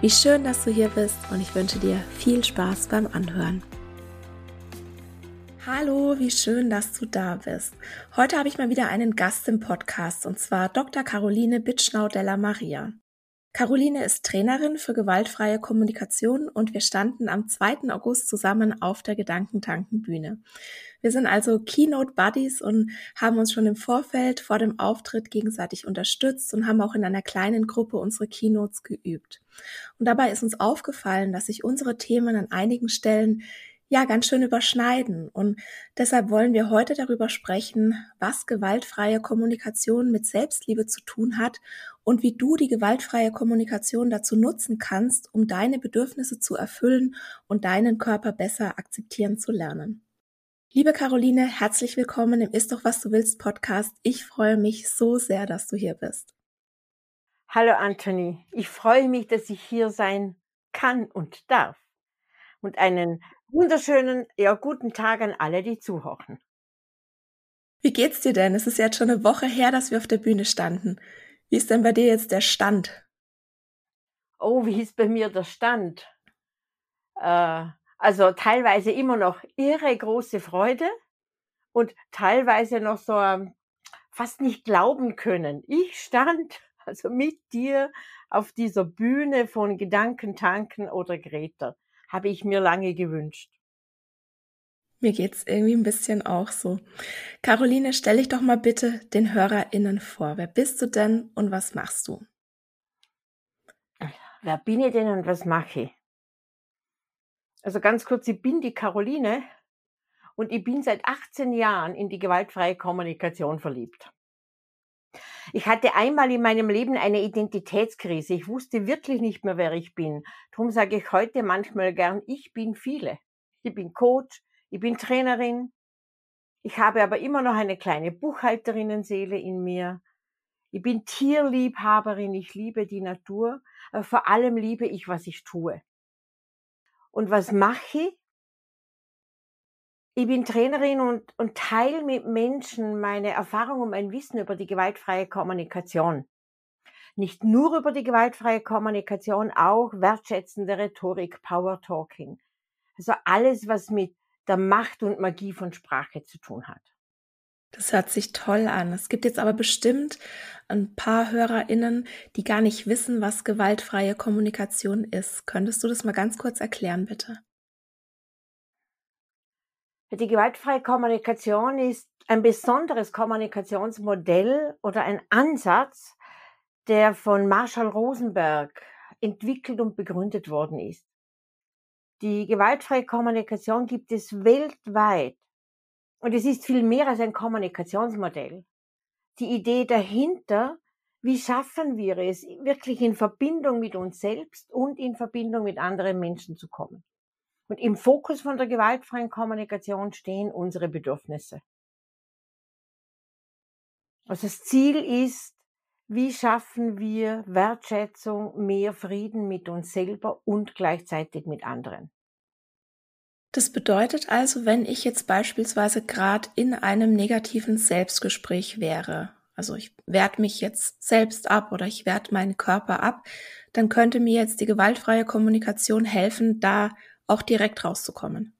Wie schön, dass du hier bist und ich wünsche dir viel Spaß beim Anhören. Hallo, wie schön, dass du da bist. Heute habe ich mal wieder einen Gast im Podcast und zwar Dr. Caroline Bitschnau della Maria. Caroline ist Trainerin für gewaltfreie Kommunikation und wir standen am 2. August zusammen auf der Gedankentankenbühne. Wir sind also Keynote Buddies und haben uns schon im Vorfeld vor dem Auftritt gegenseitig unterstützt und haben auch in einer kleinen Gruppe unsere Keynotes geübt. Und dabei ist uns aufgefallen, dass sich unsere Themen an einigen Stellen ja ganz schön überschneiden. Und deshalb wollen wir heute darüber sprechen, was gewaltfreie Kommunikation mit Selbstliebe zu tun hat und wie du die gewaltfreie Kommunikation dazu nutzen kannst, um deine Bedürfnisse zu erfüllen und deinen Körper besser akzeptieren zu lernen. Liebe Caroline, herzlich willkommen im Ist doch was du willst Podcast. Ich freue mich so sehr, dass du hier bist. Hallo Anthony, ich freue mich, dass ich hier sein kann und darf. Und einen wunderschönen, ja, guten Tag an alle, die zuhören. Wie geht's dir denn? Es ist jetzt schon eine Woche her, dass wir auf der Bühne standen. Wie ist denn bei dir jetzt der Stand? Oh, wie ist bei mir der Stand? Äh, also teilweise immer noch irre große Freude und teilweise noch so ähm, fast nicht glauben können. Ich stand also mit dir auf dieser Bühne von Gedankentanken oder Greta habe ich mir lange gewünscht. Mir geht's irgendwie ein bisschen auch so. Caroline, stell dich doch mal bitte den HörerInnen vor. Wer bist du denn und was machst du? Wer bin ich denn und was mache ich? Also ganz kurz, ich bin die Caroline und ich bin seit 18 Jahren in die gewaltfreie Kommunikation verliebt. Ich hatte einmal in meinem Leben eine Identitätskrise. Ich wusste wirklich nicht mehr, wer ich bin. Darum sage ich heute manchmal gern, ich bin viele. Ich bin Coach, ich bin Trainerin. Ich habe aber immer noch eine kleine Buchhalterinnenseele in mir. Ich bin Tierliebhaberin, ich liebe die Natur, aber vor allem liebe ich, was ich tue. Und was mache ich? Ich bin Trainerin und, und teile mit Menschen meine Erfahrung und mein Wissen über die gewaltfreie Kommunikation. Nicht nur über die gewaltfreie Kommunikation, auch wertschätzende Rhetorik, Power Talking. Also alles, was mit der Macht und Magie von Sprache zu tun hat. Das hört sich toll an. Es gibt jetzt aber bestimmt ein paar HörerInnen, die gar nicht wissen, was gewaltfreie Kommunikation ist. Könntest du das mal ganz kurz erklären, bitte? Die gewaltfreie Kommunikation ist ein besonderes Kommunikationsmodell oder ein Ansatz, der von Marshall Rosenberg entwickelt und begründet worden ist. Die gewaltfreie Kommunikation gibt es weltweit. Und es ist viel mehr als ein Kommunikationsmodell. Die Idee dahinter, wie schaffen wir es, wirklich in Verbindung mit uns selbst und in Verbindung mit anderen Menschen zu kommen. Und im Fokus von der gewaltfreien Kommunikation stehen unsere Bedürfnisse. Also das Ziel ist, wie schaffen wir Wertschätzung, mehr Frieden mit uns selber und gleichzeitig mit anderen. Das bedeutet also, wenn ich jetzt beispielsweise gerade in einem negativen Selbstgespräch wäre, also ich werte mich jetzt selbst ab oder ich werte meinen Körper ab, dann könnte mir jetzt die gewaltfreie Kommunikation helfen, da auch direkt rauszukommen.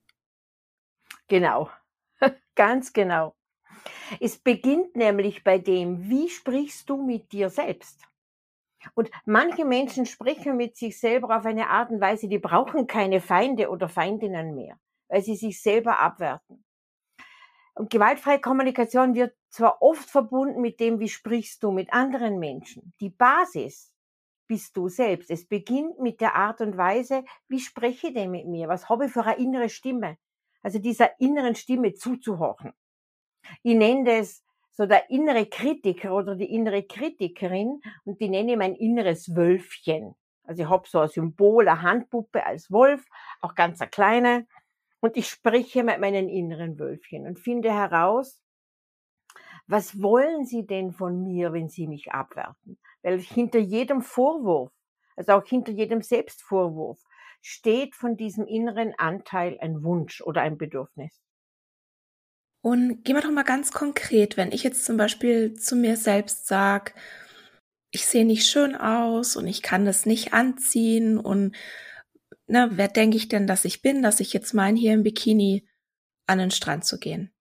Genau, ganz genau. Es beginnt nämlich bei dem, wie sprichst du mit dir selbst? Und manche Menschen sprechen mit sich selber auf eine Art und Weise, die brauchen keine Feinde oder Feindinnen mehr, weil sie sich selber abwerten. Und gewaltfreie Kommunikation wird zwar oft verbunden mit dem, wie sprichst du mit anderen Menschen. Die Basis bist du selbst. Es beginnt mit der Art und Weise, wie spreche ich denn mit mir? Was habe ich für eine innere Stimme? Also dieser inneren Stimme zuzuhorchen. Ich nenne das so der innere Kritiker oder die innere Kritikerin und die nenne ich mein inneres Wölfchen. Also ich habe so ein Symbol, eine Handpuppe als Wolf, auch ganz eine kleine. Und ich spreche mit meinen inneren Wölfchen und finde heraus, was wollen Sie denn von mir, wenn Sie mich abwerten? Weil hinter jedem Vorwurf, also auch hinter jedem Selbstvorwurf, steht von diesem inneren Anteil ein Wunsch oder ein Bedürfnis. Und gehen wir doch mal ganz konkret, wenn ich jetzt zum Beispiel zu mir selbst sage, ich sehe nicht schön aus und ich kann das nicht anziehen und ne, wer denke ich denn, dass ich bin, dass ich jetzt meine, hier im Bikini an den Strand zu gehen?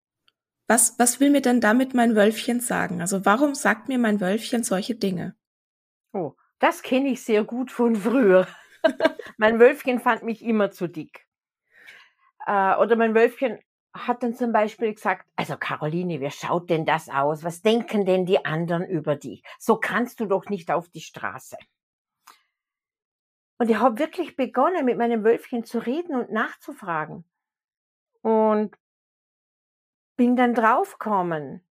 Was, was will mir denn damit mein Wölfchen sagen? Also warum sagt mir mein Wölfchen solche Dinge? Oh, das kenne ich sehr gut von früher. mein Wölfchen fand mich immer zu dick. Äh, oder mein Wölfchen hat dann zum Beispiel gesagt, also Caroline, wie schaut denn das aus? Was denken denn die anderen über dich? So kannst du doch nicht auf die Straße. Und ich habe wirklich begonnen, mit meinem Wölfchen zu reden und nachzufragen. Und bin dann draufgekommen,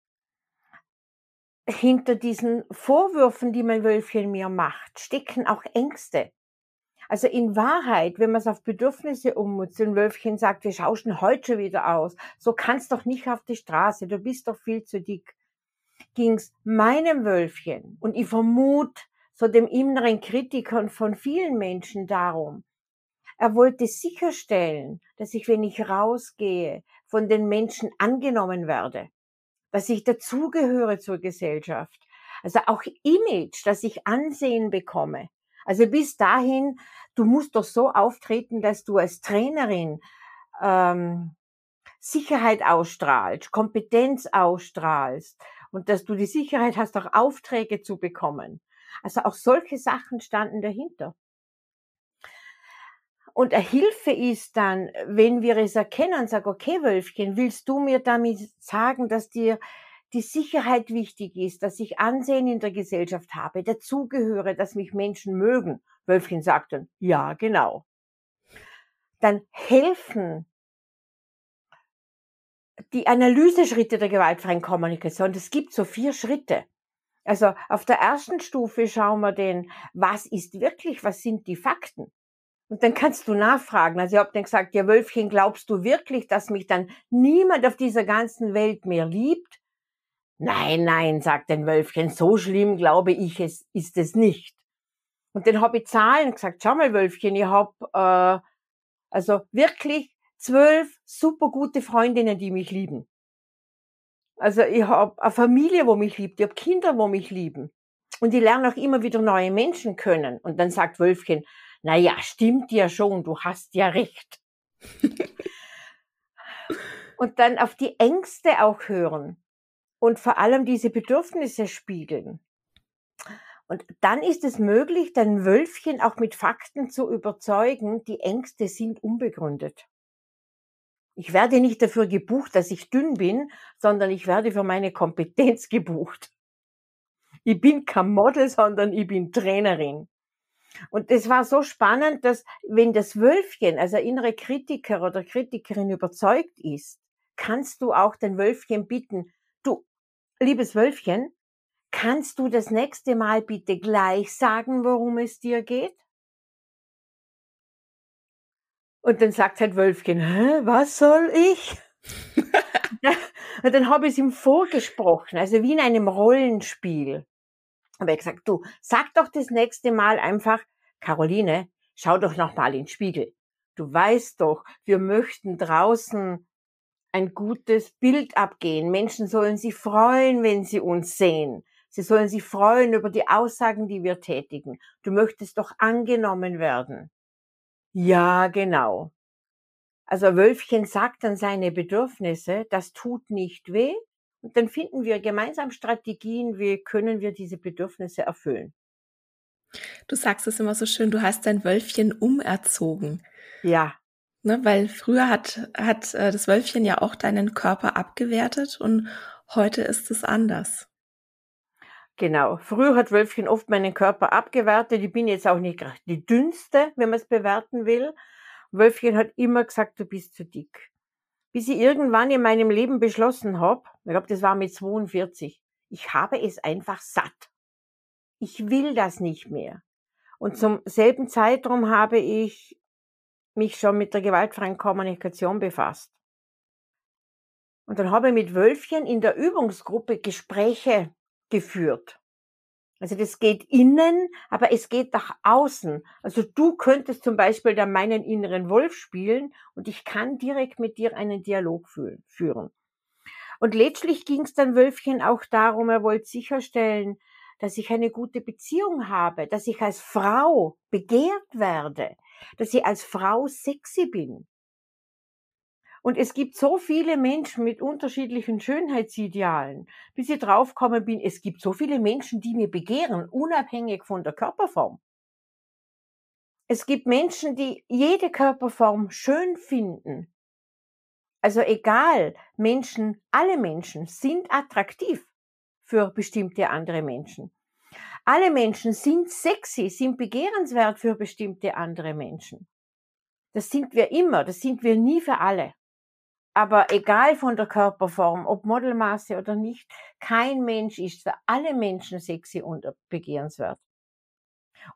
hinter diesen Vorwürfen, die mein Wölfchen mir macht, stecken auch Ängste. Also in Wahrheit, wenn man es auf Bedürfnisse ummutzt, ein Wölfchen sagt, wir schauschen heute schon wieder aus, so kannst doch nicht auf die Straße, du bist doch viel zu dick, ging's meinem Wölfchen und ich vermute so dem inneren Kritiker von vielen Menschen darum. Er wollte sicherstellen, dass ich, wenn ich rausgehe, von den Menschen angenommen werde, dass ich dazugehöre zur Gesellschaft. Also auch Image, dass ich Ansehen bekomme. Also bis dahin, du musst doch so auftreten, dass du als Trainerin ähm, Sicherheit ausstrahlst, Kompetenz ausstrahlst und dass du die Sicherheit hast, auch Aufträge zu bekommen. Also auch solche Sachen standen dahinter. Und eine Hilfe ist dann, wenn wir es erkennen und sagen, okay, Wölfchen, willst du mir damit sagen, dass dir die Sicherheit wichtig ist, dass ich Ansehen in der Gesellschaft habe, dazugehöre, dass mich Menschen mögen. Wölfchen sagt dann, ja, genau. Dann helfen die Analyseschritte der gewaltfreien Kommunikation. Es gibt so vier Schritte. Also auf der ersten Stufe schauen wir den, was ist wirklich, was sind die Fakten? Und dann kannst du nachfragen. Also ich habe dann gesagt, ja Wölfchen, glaubst du wirklich, dass mich dann niemand auf dieser ganzen Welt mehr liebt? Nein, nein, sagt ein Wölfchen, so schlimm glaube ich es ist es nicht. Und dann habe ich Zahlen gesagt, schau mal Wölfchen, ich habe äh, also wirklich zwölf super gute Freundinnen, die mich lieben. Also ich habe eine Familie, wo mich liebt, ich habe Kinder, wo mich lieben. Und ich lerne auch immer wieder neue Menschen können. Und dann sagt Wölfchen, na ja, stimmt ja schon, du hast ja recht. und dann auf die Ängste auch hören und vor allem diese Bedürfnisse spiegeln. Und dann ist es möglich, dein Wölfchen auch mit Fakten zu überzeugen, die Ängste sind unbegründet. Ich werde nicht dafür gebucht, dass ich dünn bin, sondern ich werde für meine Kompetenz gebucht. Ich bin kein Model, sondern ich bin Trainerin. Und das war so spannend, dass wenn das Wölfchen, also innere Kritiker oder Kritikerin überzeugt ist, kannst du auch dein Wölfchen bitten, liebes Wölfchen, kannst du das nächste Mal bitte gleich sagen, worum es dir geht? Und dann sagt halt Wölfchen, Hä, was soll ich? und dann habe ich es ihm vorgesprochen, also wie in einem Rollenspiel. Aber ich gesagt, du, sag doch das nächste Mal einfach, Caroline, schau doch noch mal in den Spiegel. Du weißt doch, wir möchten draußen ein gutes Bild abgehen. Menschen sollen sich freuen, wenn sie uns sehen. Sie sollen sich freuen über die Aussagen, die wir tätigen. Du möchtest doch angenommen werden. Ja, genau. Also Wölfchen sagt dann seine Bedürfnisse, das tut nicht weh, und dann finden wir gemeinsam Strategien, wie können wir diese Bedürfnisse erfüllen. Du sagst es immer so schön, du hast dein Wölfchen umerzogen. Ja. Ne, weil früher hat, hat äh, das Wölfchen ja auch deinen Körper abgewertet und heute ist es anders. Genau. Früher hat Wölfchen oft meinen Körper abgewertet. Ich bin jetzt auch nicht die dünnste, wenn man es bewerten will. Wölfchen hat immer gesagt, du bist zu dick. Bis ich irgendwann in meinem Leben beschlossen habe, ich glaube, das war mit 42, ich habe es einfach satt. Ich will das nicht mehr. Und zum selben Zeitraum habe ich mich schon mit der gewaltfreien Kommunikation befasst. Und dann habe ich mit Wölfchen in der Übungsgruppe Gespräche geführt. Also das geht innen, aber es geht nach außen. Also du könntest zum Beispiel dann meinen inneren Wolf spielen und ich kann direkt mit dir einen Dialog führen. Und letztlich ging es dann Wölfchen auch darum, er wollte sicherstellen, dass ich eine gute Beziehung habe, dass ich als Frau begehrt werde, dass ich als Frau sexy bin. Und es gibt so viele Menschen mit unterschiedlichen Schönheitsidealen, bis ich draufgekommen bin, es gibt so viele Menschen, die mir begehren, unabhängig von der Körperform. Es gibt Menschen, die jede Körperform schön finden. Also egal, Menschen, alle Menschen sind attraktiv für bestimmte andere Menschen. Alle Menschen sind sexy, sind begehrenswert für bestimmte andere Menschen. Das sind wir immer, das sind wir nie für alle. Aber egal von der Körperform, ob Modelmaße oder nicht, kein Mensch ist für alle Menschen sexy und begehrenswert.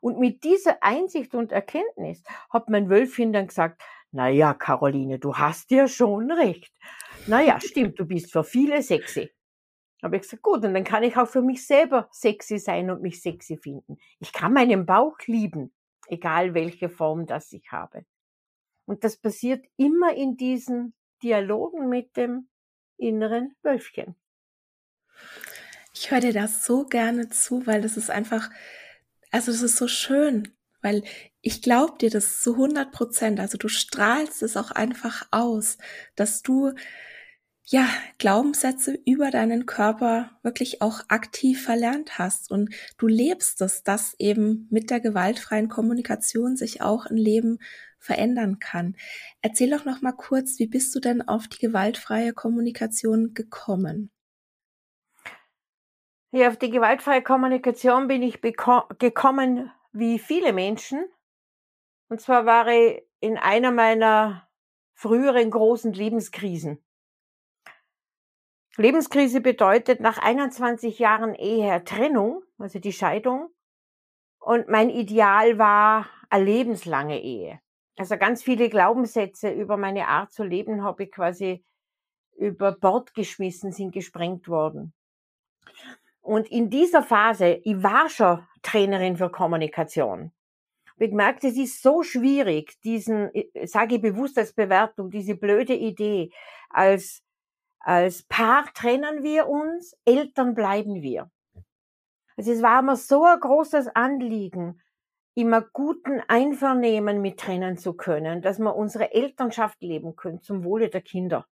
Und mit dieser Einsicht und Erkenntnis hat mein Wölfchen dann gesagt, na ja, Caroline, du hast ja schon recht. Na ja, stimmt, du bist für viele sexy. Habe ich gesagt, gut, und dann kann ich auch für mich selber sexy sein und mich sexy finden. Ich kann meinen Bauch lieben, egal welche Form das ich habe. Und das passiert immer in diesen Dialogen mit dem inneren Wölfchen. Ich höre dir das so gerne zu, weil das ist einfach, also das ist so schön, weil ich glaube dir das zu 100 Prozent. Also du strahlst es auch einfach aus, dass du ja, Glaubenssätze über deinen Körper wirklich auch aktiv verlernt hast und du lebst es, dass eben mit der gewaltfreien Kommunikation sich auch ein Leben verändern kann. Erzähl doch noch mal kurz, wie bist du denn auf die gewaltfreie Kommunikation gekommen? Ja, auf die gewaltfreie Kommunikation bin ich gekommen wie viele Menschen. Und zwar war ich in einer meiner früheren großen Lebenskrisen. Lebenskrise bedeutet nach 21 Jahren Ehe Trennung, also die Scheidung. Und mein Ideal war eine lebenslange Ehe. Also ganz viele Glaubenssätze über meine Art zu leben habe ich quasi über Bord geschmissen, sind gesprengt worden. Und in dieser Phase, ich war schon Trainerin für Kommunikation. Ich gemerkt, es ist so schwierig, diesen, sage ich bewusst als Bewertung, diese blöde Idee, als, als Paar trennen wir uns, Eltern bleiben wir. Also es war mir so ein großes Anliegen, immer guten Einvernehmen mit trennen zu können, dass wir unsere Elternschaft leben können zum Wohle der Kinder.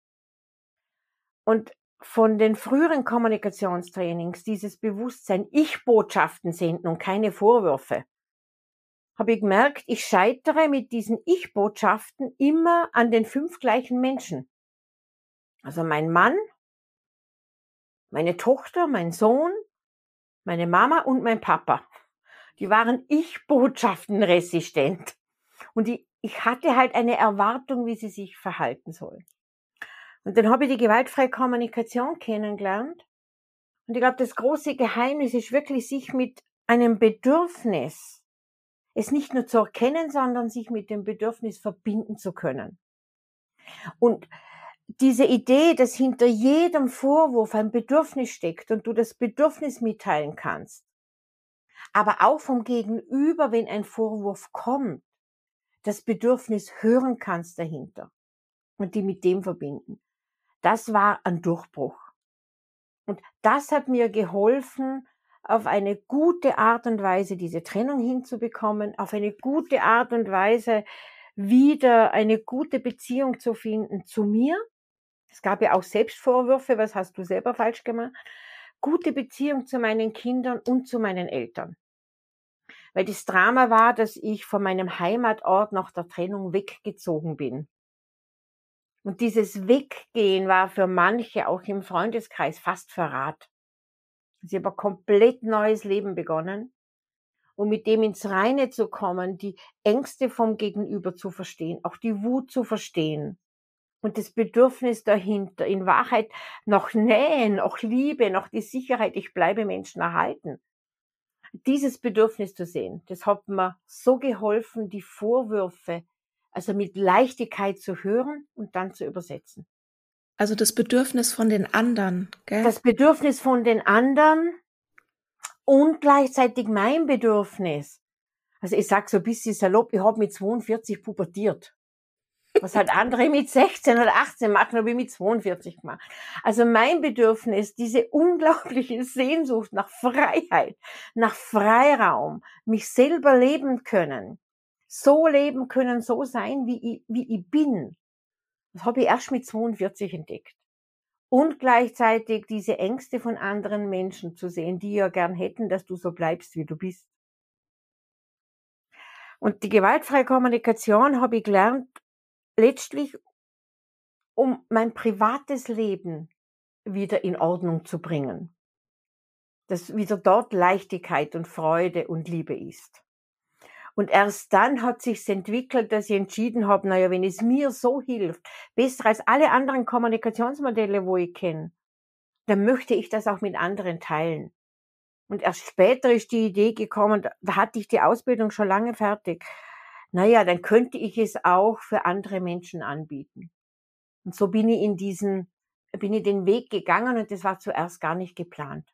Und von den früheren Kommunikationstrainings dieses Bewusstsein, ich Botschaften senden und keine Vorwürfe, habe ich gemerkt, ich scheitere mit diesen Ich-Botschaften immer an den fünf gleichen Menschen. Also mein Mann, meine Tochter, mein Sohn, meine Mama und mein Papa die waren Ich-Botschaften resistent. Und ich, ich hatte halt eine Erwartung, wie sie sich verhalten sollen. Und dann habe ich die gewaltfreie Kommunikation kennengelernt. Und ich glaube, das große Geheimnis ist wirklich, sich mit einem Bedürfnis, es nicht nur zu erkennen, sondern sich mit dem Bedürfnis verbinden zu können. Und diese Idee, dass hinter jedem Vorwurf ein Bedürfnis steckt und du das Bedürfnis mitteilen kannst, aber auch vom Gegenüber, wenn ein Vorwurf kommt, das Bedürfnis hören kannst dahinter und die mit dem verbinden. Das war ein Durchbruch. Und das hat mir geholfen, auf eine gute Art und Weise diese Trennung hinzubekommen, auf eine gute Art und Weise wieder eine gute Beziehung zu finden zu mir. Es gab ja auch Selbstvorwürfe, was hast du selber falsch gemacht? Gute Beziehung zu meinen Kindern und zu meinen Eltern. Weil das Drama war, dass ich von meinem Heimatort nach der Trennung weggezogen bin. Und dieses Weggehen war für manche auch im Freundeskreis fast Verrat. Sie haben ein komplett neues Leben begonnen um mit dem ins Reine zu kommen, die Ängste vom Gegenüber zu verstehen, auch die Wut zu verstehen und das Bedürfnis dahinter, in Wahrheit noch Nähe, noch Liebe, noch die Sicherheit, ich bleibe Menschen erhalten. Dieses Bedürfnis zu sehen, das hat mir so geholfen, die Vorwürfe, also mit Leichtigkeit zu hören und dann zu übersetzen. Also das Bedürfnis von den anderen, gell? Das Bedürfnis von den anderen, und gleichzeitig mein Bedürfnis. Also ich sag so ein bisschen salopp, ich habe mit 42 pubertiert. Was halt andere mit 16 oder 18 machen, habe ich mit 42 gemacht. Also mein Bedürfnis, diese unglaubliche Sehnsucht nach Freiheit, nach Freiraum, mich selber leben können, so leben können, so sein, wie ich, wie ich bin. Das habe ich erst mit 42 entdeckt und gleichzeitig diese Ängste von anderen Menschen zu sehen, die ja gern hätten, dass du so bleibst, wie du bist. Und die gewaltfreie Kommunikation habe ich gelernt, letztlich, um mein privates Leben wieder in Ordnung zu bringen. Dass wieder dort Leichtigkeit und Freude und Liebe ist. Und erst dann hat sich's entwickelt, dass ich entschieden habe, naja, wenn es mir so hilft, besser als alle anderen Kommunikationsmodelle, wo ich kenne, dann möchte ich das auch mit anderen teilen. Und erst später ist die Idee gekommen, da hatte ich die Ausbildung schon lange fertig. Naja, dann könnte ich es auch für andere Menschen anbieten. Und so bin ich in diesen, bin ich den Weg gegangen und das war zuerst gar nicht geplant.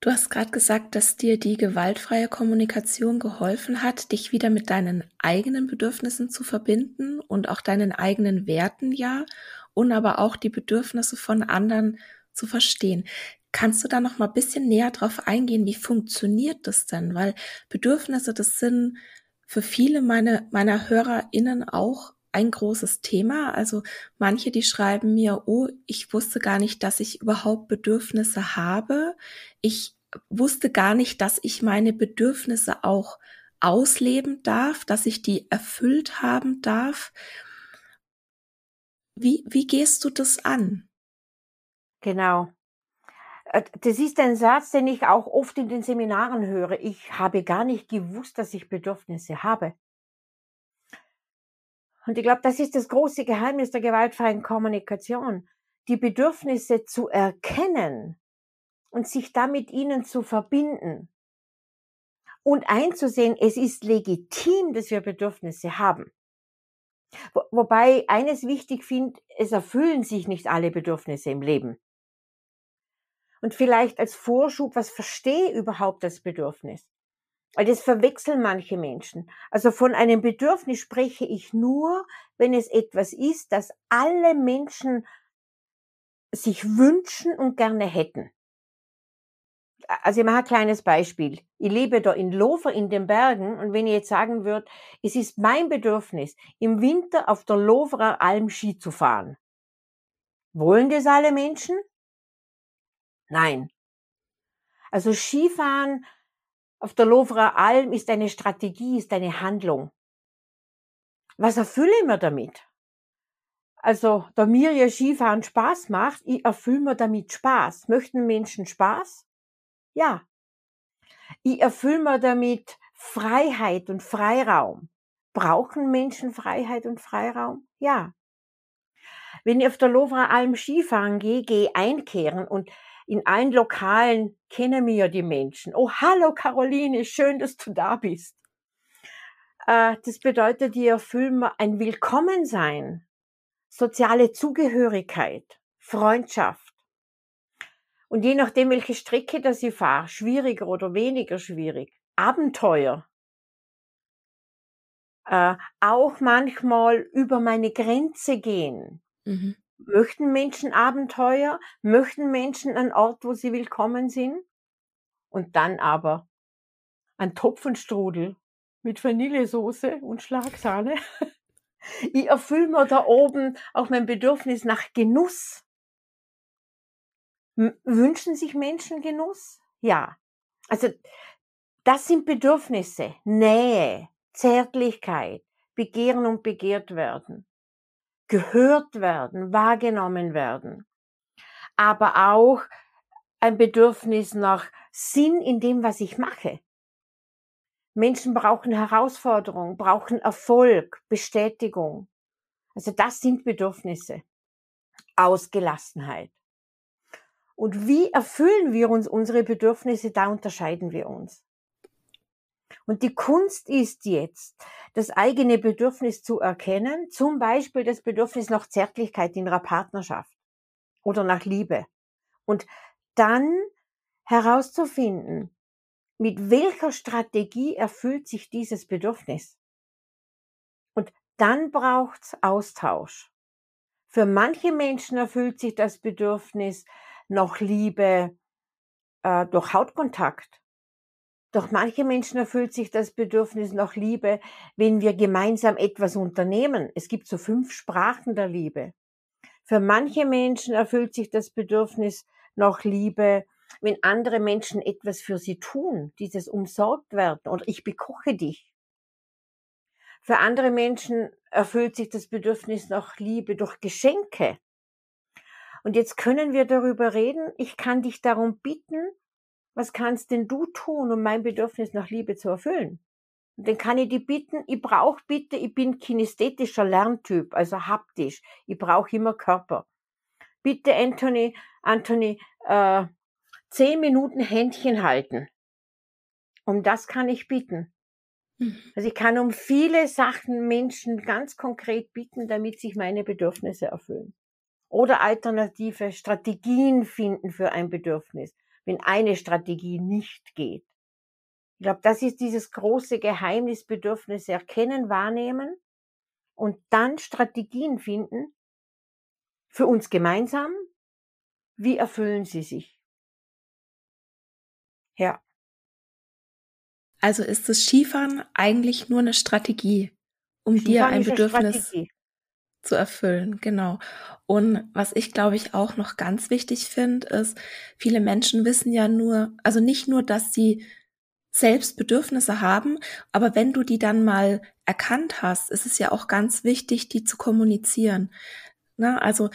Du hast gerade gesagt, dass dir die gewaltfreie Kommunikation geholfen hat, dich wieder mit deinen eigenen Bedürfnissen zu verbinden und auch deinen eigenen Werten, ja, und aber auch die Bedürfnisse von anderen zu verstehen. Kannst du da noch mal ein bisschen näher drauf eingehen? Wie funktioniert das denn? Weil Bedürfnisse, das sind für viele meine, meiner HörerInnen auch ein großes Thema. Also manche, die schreiben mir, oh, ich wusste gar nicht, dass ich überhaupt Bedürfnisse habe. Ich wusste gar nicht, dass ich meine Bedürfnisse auch ausleben darf, dass ich die erfüllt haben darf. Wie, wie gehst du das an? Genau. Äh, das ist ein Satz, den ich auch oft in den Seminaren höre. Ich habe gar nicht gewusst, dass ich Bedürfnisse habe. Und ich glaube, das ist das große Geheimnis der gewaltfreien Kommunikation. Die Bedürfnisse zu erkennen und sich damit ihnen zu verbinden und einzusehen, es ist legitim, dass wir Bedürfnisse haben. Wo, wobei eines wichtig finde, es erfüllen sich nicht alle Bedürfnisse im Leben. Und vielleicht als Vorschub, was verstehe überhaupt das Bedürfnis? Weil das verwechseln manche Menschen. Also von einem Bedürfnis spreche ich nur, wenn es etwas ist, das alle Menschen sich wünschen und gerne hätten. Also ich mache ein kleines Beispiel. Ich lebe da in Lofer in den Bergen und wenn ich jetzt sagen würde, es ist mein Bedürfnis, im Winter auf der Loferer Alm Ski zu fahren. Wollen das alle Menschen? Nein. Also Skifahren auf der Lovra Alm ist eine Strategie, ist eine Handlung. Was erfülle ich mir damit? Also, da mir ja Skifahren Spaß macht, ich erfülle mir damit Spaß. Möchten Menschen Spaß? Ja. Ich erfülle mir damit Freiheit und Freiraum. Brauchen Menschen Freiheit und Freiraum? Ja. Wenn ich auf der Lovra Alm Skifahren gehe, gehe einkehren und in allen Lokalen kennen mir ja die Menschen. Oh, hallo Caroline, schön, dass du da bist. Äh, das bedeutet, die erfüllen ein Willkommensein, soziale Zugehörigkeit, Freundschaft. Und je nachdem, welche Strecke das ich fahre, schwieriger oder weniger schwierig, Abenteuer. Äh, auch manchmal über meine Grenze gehen. Mhm. Möchten Menschen Abenteuer? Möchten Menschen einen Ort, wo sie willkommen sind? Und dann aber ein Topfenstrudel mit Vanillesoße und Schlagsahne. Ich erfülle mir da oben auch mein Bedürfnis nach Genuss. Wünschen sich Menschen Genuss? Ja. Also Das sind Bedürfnisse, Nähe, Zärtlichkeit, Begehren und begehrt werden, gehört werden, wahrgenommen werden, aber auch ein Bedürfnis nach Sinn in dem, was ich mache. Menschen brauchen Herausforderung, brauchen Erfolg, Bestätigung. Also das sind Bedürfnisse. Ausgelassenheit. Und wie erfüllen wir uns unsere Bedürfnisse, da unterscheiden wir uns. Und die Kunst ist jetzt, das eigene Bedürfnis zu erkennen, zum Beispiel das Bedürfnis nach Zärtlichkeit in einer Partnerschaft oder nach Liebe. Und dann herauszufinden, mit welcher Strategie erfüllt sich dieses Bedürfnis. Und dann braucht's Austausch. Für manche Menschen erfüllt sich das Bedürfnis nach Liebe äh, durch Hautkontakt. Doch manche Menschen erfüllt sich das Bedürfnis nach Liebe, wenn wir gemeinsam etwas unternehmen. Es gibt so fünf Sprachen der Liebe. Für manche Menschen erfüllt sich das Bedürfnis nach Liebe, wenn andere Menschen etwas für sie tun, dieses umsorgt werden oder ich bekoche dich. Für andere Menschen erfüllt sich das Bedürfnis nach Liebe durch Geschenke. Und jetzt können wir darüber reden. Ich kann dich darum bitten, was kannst denn du tun, um mein Bedürfnis nach Liebe zu erfüllen? Und dann kann ich dich bitten, ich brauche bitte, ich bin kinesthetischer Lerntyp, also haptisch. Ich brauche immer Körper. Bitte, Anthony, Anthony, äh, zehn Minuten Händchen halten. Um das kann ich bitten. Mhm. Also ich kann um viele Sachen Menschen ganz konkret bitten, damit sich meine Bedürfnisse erfüllen. Oder alternative Strategien finden für ein Bedürfnis wenn eine Strategie nicht geht. Ich glaube, das ist dieses große Geheimnis, Bedürfnisse erkennen, wahrnehmen und dann Strategien finden für uns gemeinsam. Wie erfüllen sie sich? Ja. Also ist das Skifahren eigentlich nur eine Strategie, um Skifahren dir ein Bedürfnis zu erfüllen, genau. Und was ich glaube ich auch noch ganz wichtig finde, ist, viele Menschen wissen ja nur, also nicht nur, dass sie selbst Bedürfnisse haben, aber wenn du die dann mal erkannt hast, ist es ja auch ganz wichtig, die zu kommunizieren. Na, also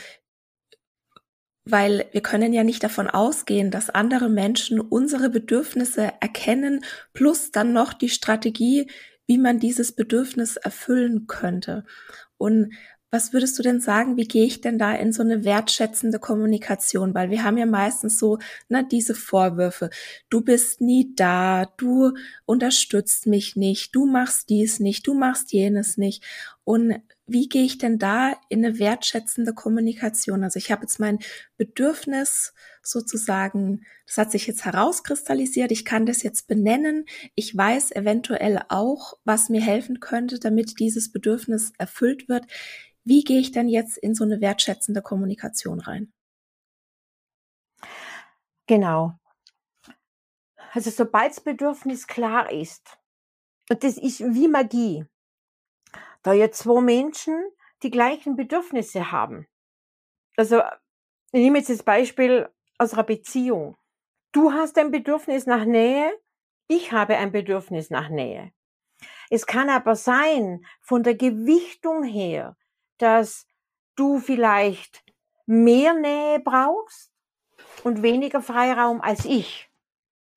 weil wir können ja nicht davon ausgehen, dass andere Menschen unsere Bedürfnisse erkennen, plus dann noch die Strategie, wie man dieses Bedürfnis erfüllen könnte. Und was würdest du denn sagen, wie gehe ich denn da in so eine wertschätzende Kommunikation? Weil wir haben ja meistens so, ne, diese Vorwürfe. Du bist nie da, du unterstützt mich nicht, du machst dies nicht, du machst jenes nicht. Und wie gehe ich denn da in eine wertschätzende Kommunikation? Also ich habe jetzt mein Bedürfnis sozusagen, das hat sich jetzt herauskristallisiert, ich kann das jetzt benennen, ich weiß eventuell auch, was mir helfen könnte, damit dieses Bedürfnis erfüllt wird wie gehe ich denn jetzt in so eine wertschätzende Kommunikation rein? Genau. Also sobald das Bedürfnis klar ist, und das ist wie Magie, da jetzt zwei Menschen die gleichen Bedürfnisse haben. Also ich nehme jetzt das Beispiel aus einer Beziehung. Du hast ein Bedürfnis nach Nähe, ich habe ein Bedürfnis nach Nähe. Es kann aber sein, von der Gewichtung her, dass du vielleicht mehr Nähe brauchst und weniger Freiraum als ich.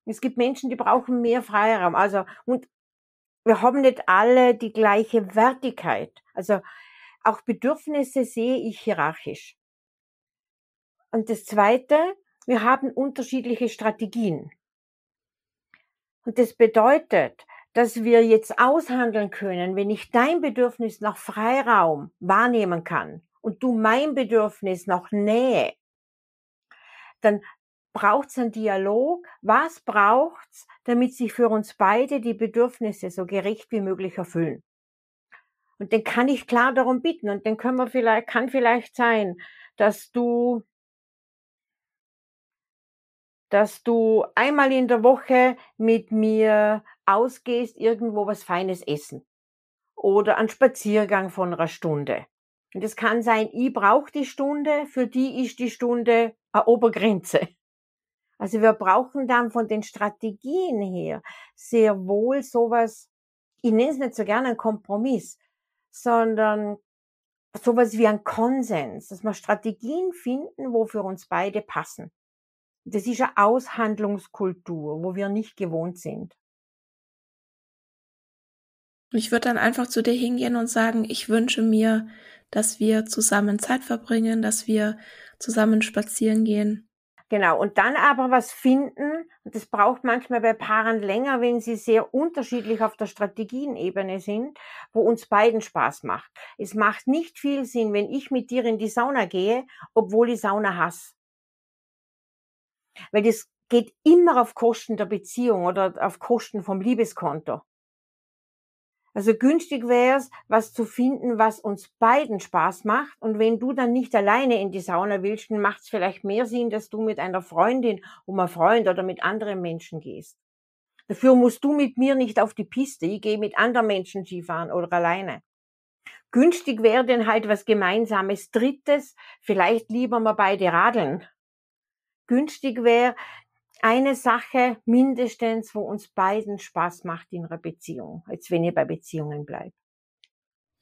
Es gibt Menschen, die brauchen mehr Freiraum. Also, und wir haben nicht alle die gleiche Wertigkeit. Also, auch Bedürfnisse sehe ich hierarchisch. Und das zweite, wir haben unterschiedliche Strategien. Und das bedeutet, dass wir jetzt aushandeln können, wenn ich dein Bedürfnis nach Freiraum wahrnehmen kann und du mein Bedürfnis nach Nähe, dann braucht es einen Dialog. Was braucht's, damit sich für uns beide die Bedürfnisse so gerecht wie möglich erfüllen? Und den kann ich klar darum bitten und den können wir vielleicht, kann vielleicht sein, dass du dass du einmal in der Woche mit mir ausgehst, irgendwo was Feines essen. Oder einen Spaziergang von einer Stunde. Und es kann sein, ich brauche die Stunde, für die ist die Stunde eine Obergrenze. Also wir brauchen dann von den Strategien her sehr wohl sowas, ich nenne es nicht so gerne ein Kompromiss, sondern sowas wie ein Konsens, dass wir Strategien finden, wo für uns beide passen. Das ist eine Aushandlungskultur, wo wir nicht gewohnt sind. Ich würde dann einfach zu dir hingehen und sagen, ich wünsche mir, dass wir zusammen Zeit verbringen, dass wir zusammen spazieren gehen. Genau, und dann aber was finden, und das braucht manchmal bei Paaren länger, wenn sie sehr unterschiedlich auf der Strategienebene sind, wo uns beiden Spaß macht. Es macht nicht viel Sinn, wenn ich mit dir in die Sauna gehe, obwohl ich Sauna hasse. Weil das geht immer auf Kosten der Beziehung oder auf Kosten vom Liebeskonto. Also günstig wäre es, was zu finden, was uns beiden Spaß macht. Und wenn du dann nicht alleine in die Sauna willst, dann macht es vielleicht mehr Sinn, dass du mit einer Freundin, um einen Freund oder mit anderen Menschen gehst. Dafür musst du mit mir nicht auf die Piste. Ich gehe mit anderen Menschen Skifahren oder alleine. Günstig wäre denn halt was Gemeinsames Drittes, vielleicht lieber mal beide radeln. Günstig wäre, eine Sache mindestens, wo uns beiden Spaß macht in einer Beziehung, als wenn ihr bei Beziehungen bleibt.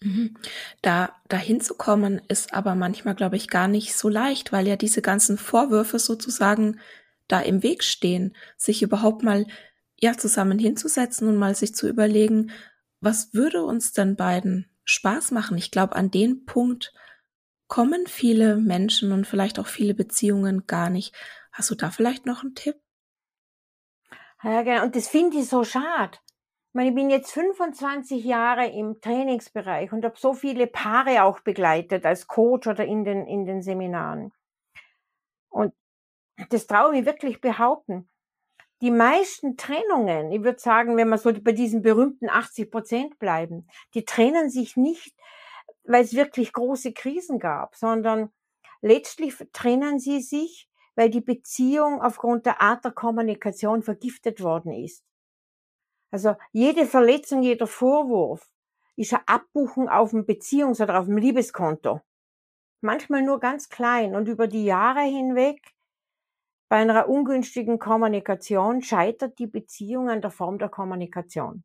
Mhm. Da dahin zu kommen, ist aber manchmal, glaube ich, gar nicht so leicht, weil ja diese ganzen Vorwürfe sozusagen da im Weg stehen, sich überhaupt mal ja zusammen hinzusetzen und mal sich zu überlegen, was würde uns denn beiden Spaß machen? Ich glaube, an den Punkt kommen viele Menschen und vielleicht auch viele Beziehungen gar nicht. Hast du da vielleicht noch einen Tipp? Ja, genau. Und das finde ich so schade. Ich meine, ich bin jetzt 25 Jahre im Trainingsbereich und habe so viele Paare auch begleitet als Coach oder in den, in den Seminaren. Und das traue ich wirklich behaupten. Die meisten Trennungen, ich würde sagen, wenn wir so bei diesen berühmten 80 Prozent bleiben, die trennen sich nicht, weil es wirklich große Krisen gab, sondern letztlich trennen sie sich, weil die Beziehung aufgrund der Art der Kommunikation vergiftet worden ist. Also jede Verletzung, jeder Vorwurf ist ein Abbuchen auf dem Beziehungs- oder auf dem Liebeskonto. Manchmal nur ganz klein und über die Jahre hinweg bei einer ungünstigen Kommunikation scheitert die Beziehung an der Form der Kommunikation.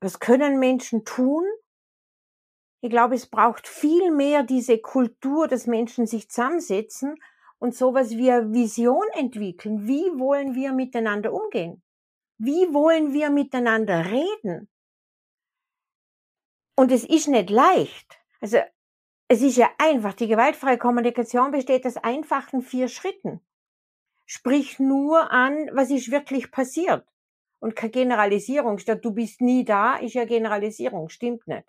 Was können Menschen tun? Ich glaube, es braucht viel mehr diese Kultur, dass Menschen sich zusammensetzen und sowas eine Vision entwickeln. Wie wollen wir miteinander umgehen? Wie wollen wir miteinander reden? Und es ist nicht leicht. Also es ist ja einfach. Die gewaltfreie Kommunikation besteht aus einfachen vier Schritten. Sprich nur an, was ist wirklich passiert. Und keine Generalisierung. Statt du bist nie da, ist ja Generalisierung. Stimmt nicht.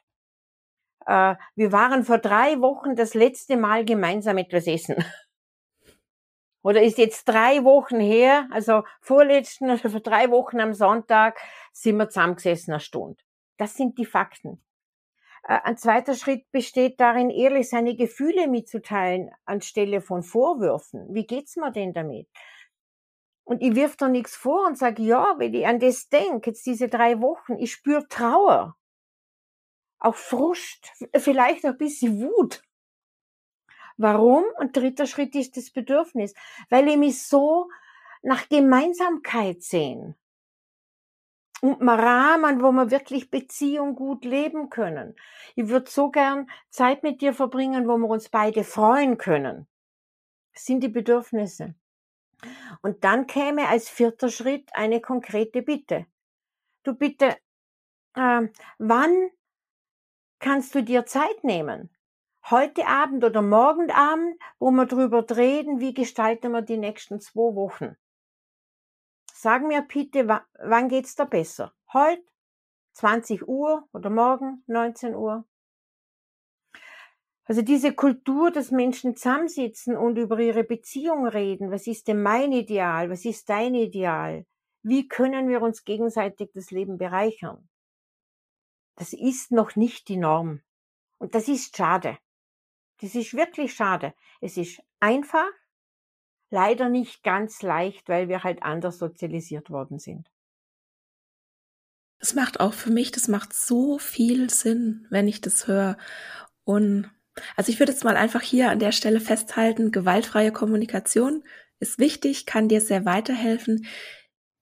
Äh, wir waren vor drei Wochen das letzte Mal gemeinsam etwas essen. Oder ist jetzt drei Wochen her, also vorletzten, also vor drei Wochen am Sonntag, sind wir zusammengesessen eine Stunde. Das sind die Fakten. Äh, ein zweiter Schritt besteht darin, ehrlich seine Gefühle mitzuteilen, anstelle von Vorwürfen. Wie geht's mir denn damit? Und ich wirf da nichts vor und sage, ja, wenn ich an das denke, jetzt diese drei Wochen, ich spüre Trauer, auch Frust, vielleicht auch ein bisschen Wut. Warum? Und dritter Schritt ist das Bedürfnis, weil ich mich so nach Gemeinsamkeit sehen und mal Rahmen, wo wir wirklich Beziehung gut leben können. Ich würde so gern Zeit mit dir verbringen, wo wir uns beide freuen können. Das sind die Bedürfnisse. Und dann käme als vierter Schritt eine konkrete Bitte. Du bitte, äh, wann kannst du dir Zeit nehmen? Heute Abend oder morgen Abend, wo wir drüber reden, wie gestalten wir die nächsten zwei Wochen. Sag mir bitte, wann geht's da besser? Heute? 20 Uhr oder morgen 19 Uhr? Also diese Kultur, dass Menschen zusammensitzen und über ihre Beziehung reden. Was ist denn mein Ideal? Was ist dein Ideal? Wie können wir uns gegenseitig das Leben bereichern? Das ist noch nicht die Norm. Und das ist schade. Das ist wirklich schade. Es ist einfach, leider nicht ganz leicht, weil wir halt anders sozialisiert worden sind. Das macht auch für mich, das macht so viel Sinn, wenn ich das höre. Und also ich würde jetzt mal einfach hier an der Stelle festhalten, gewaltfreie Kommunikation ist wichtig, kann dir sehr weiterhelfen.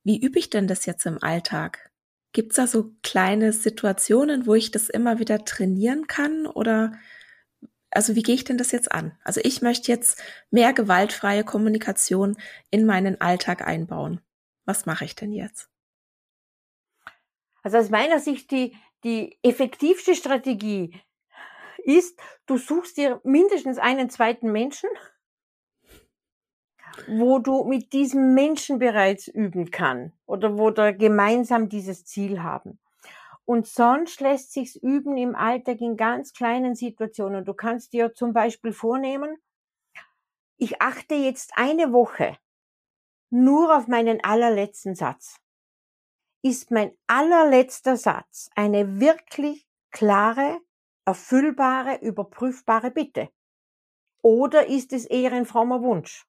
Wie übe ich denn das jetzt im Alltag? Gibt es da so kleine Situationen, wo ich das immer wieder trainieren kann? Oder also wie gehe ich denn das jetzt an? Also ich möchte jetzt mehr gewaltfreie Kommunikation in meinen Alltag einbauen. Was mache ich denn jetzt? Also aus meiner Sicht die, die effektivste Strategie ist, du suchst dir mindestens einen zweiten Menschen, wo du mit diesem Menschen bereits üben kann oder wo da gemeinsam dieses Ziel haben. Und sonst lässt sich's üben im Alltag in ganz kleinen Situationen. Du kannst dir zum Beispiel vornehmen, ich achte jetzt eine Woche nur auf meinen allerletzten Satz. Ist mein allerletzter Satz eine wirklich klare, erfüllbare, überprüfbare Bitte? Oder ist es eher ein frommer Wunsch?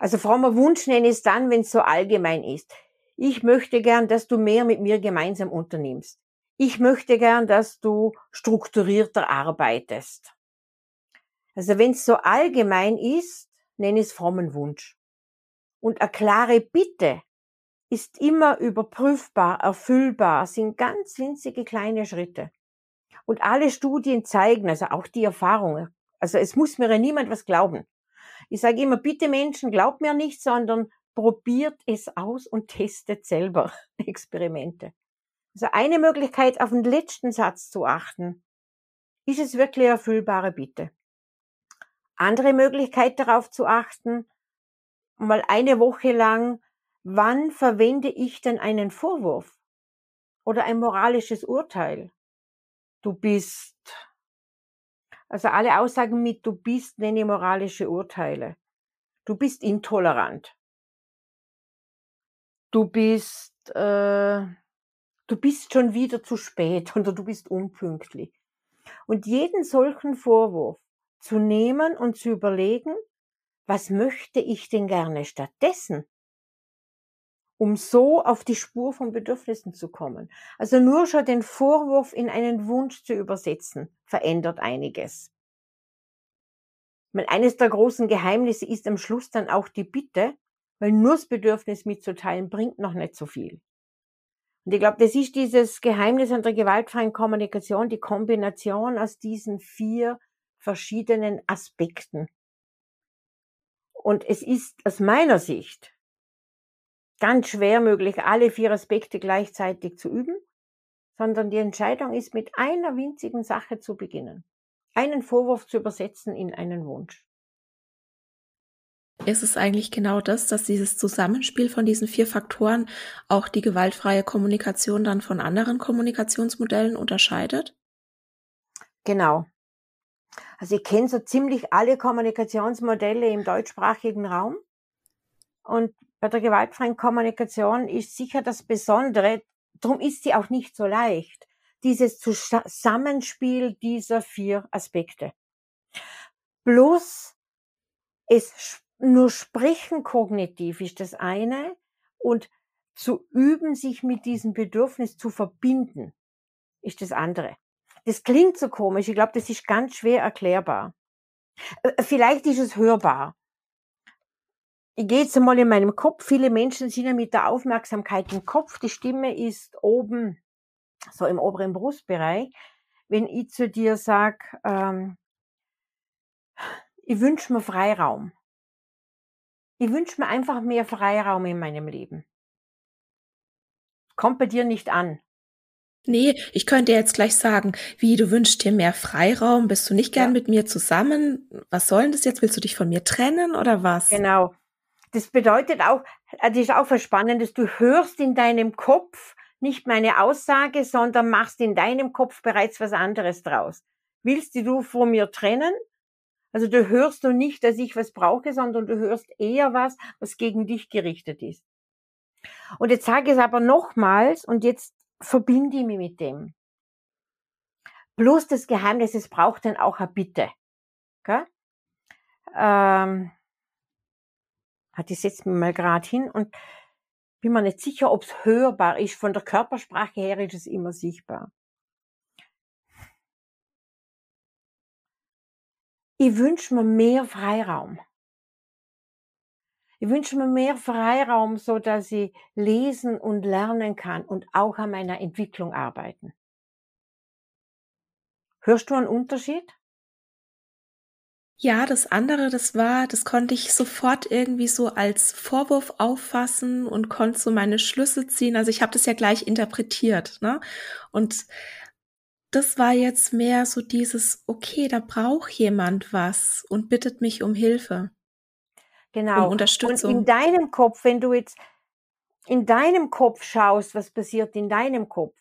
Also frommer Wunsch nenne ich es dann, wenn es so allgemein ist. Ich möchte gern, dass du mehr mit mir gemeinsam unternimmst. Ich möchte gern, dass du strukturierter arbeitest. Also wenn es so allgemein ist, nenne es frommen Wunsch. Und eine klare Bitte ist immer überprüfbar, erfüllbar, sind ganz winzige kleine Schritte. Und alle Studien zeigen, also auch die Erfahrungen, also es muss mir ja niemand was glauben. Ich sage immer, bitte Menschen, glaubt mir nicht, sondern probiert es aus und testet selber Experimente. Also eine Möglichkeit, auf den letzten Satz zu achten. Ist es wirklich erfüllbare Bitte? Andere Möglichkeit darauf zu achten, mal eine Woche lang, wann verwende ich denn einen Vorwurf oder ein moralisches Urteil? Du bist also alle Aussagen mit du bist nenne moralische Urteile. Du bist intolerant. Du bist, äh, du bist schon wieder zu spät oder du bist unpünktlich. Und jeden solchen Vorwurf zu nehmen und zu überlegen, was möchte ich denn gerne stattdessen? um so auf die Spur von Bedürfnissen zu kommen. Also nur schon den Vorwurf in einen Wunsch zu übersetzen, verändert einiges. Meine, eines der großen Geheimnisse ist am Schluss dann auch die Bitte, weil nur das Bedürfnis mitzuteilen bringt noch nicht so viel. Und ich glaube, das ist dieses Geheimnis an der gewaltfreien Kommunikation, die Kombination aus diesen vier verschiedenen Aspekten. Und es ist aus meiner Sicht ganz schwer möglich, alle vier Aspekte gleichzeitig zu üben, sondern die Entscheidung ist, mit einer winzigen Sache zu beginnen. Einen Vorwurf zu übersetzen in einen Wunsch. Ist es eigentlich genau das, dass dieses Zusammenspiel von diesen vier Faktoren auch die gewaltfreie Kommunikation dann von anderen Kommunikationsmodellen unterscheidet? Genau. Also ich kenne so ziemlich alle Kommunikationsmodelle im deutschsprachigen Raum. Und bei der gewaltfreien Kommunikation ist sicher das Besondere, darum ist sie auch nicht so leicht, dieses Zusammenspiel dieser vier Aspekte. Plus es nur sprechen kognitiv ist das eine und zu üben, sich mit diesem Bedürfnis zu verbinden, ist das andere. Das klingt so komisch, ich glaube, das ist ganz schwer erklärbar. Äh, vielleicht ist es hörbar ich gehe jetzt einmal in meinem Kopf. Viele Menschen sind ja mit der Aufmerksamkeit im Kopf. Die Stimme ist oben, so im oberen Brustbereich. Wenn ich zu dir sag, ähm, ich wünsche mir Freiraum. Ich wünsche mir einfach mehr Freiraum in meinem Leben. Kommt bei dir nicht an. Nee, ich könnte jetzt gleich sagen, wie du wünschst dir mehr Freiraum, bist du nicht gern ja. mit mir zusammen? Was soll denn das jetzt? Willst du dich von mir trennen oder was? Genau das bedeutet auch, äh, das ist auch was Spannendes, du hörst in deinem Kopf nicht meine Aussage, sondern machst in deinem Kopf bereits was anderes draus. Willst du von mir trennen? Also du hörst du nicht, dass ich was brauche, sondern du hörst eher was, was gegen dich gerichtet ist. Und jetzt sage ich es aber nochmals und jetzt verbinde ich mich mit dem. Bloß das Geheimnis, es braucht dann auch eine Bitte. Okay? Ähm, hat ich setze mich mal gerade hin und bin mir nicht sicher, ob es hörbar ist. Von der Körpersprache her ist es immer sichtbar. Ich wünsche mir mehr Freiraum. Ich wünsche mir mehr Freiraum, so dass ich lesen und lernen kann und auch an meiner Entwicklung arbeiten. Hörst du einen Unterschied? Ja, das andere, das war, das konnte ich sofort irgendwie so als Vorwurf auffassen und konnte so meine Schlüsse ziehen. Also ich habe das ja gleich interpretiert, ne? Und das war jetzt mehr so dieses, okay, da braucht jemand was und bittet mich um Hilfe. Genau. Um Unterstützung. Und in deinem Kopf, wenn du jetzt in deinem Kopf schaust, was passiert in deinem Kopf.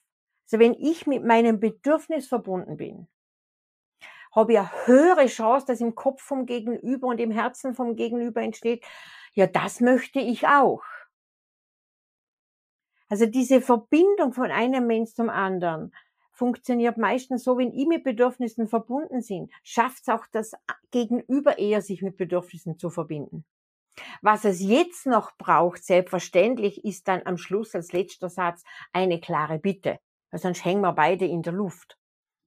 Also wenn ich mit meinem Bedürfnis verbunden bin, habe ich eine höhere Chance, dass im Kopf vom Gegenüber und im Herzen vom Gegenüber entsteht, ja, das möchte ich auch. Also diese Verbindung von einem Mensch zum anderen funktioniert meistens so, wenn ich mit Bedürfnissen verbunden sind, schafft es auch das Gegenüber eher, sich mit Bedürfnissen zu verbinden. Was es jetzt noch braucht, selbstverständlich, ist dann am Schluss als letzter Satz eine klare Bitte. Weil sonst hängen wir beide in der Luft.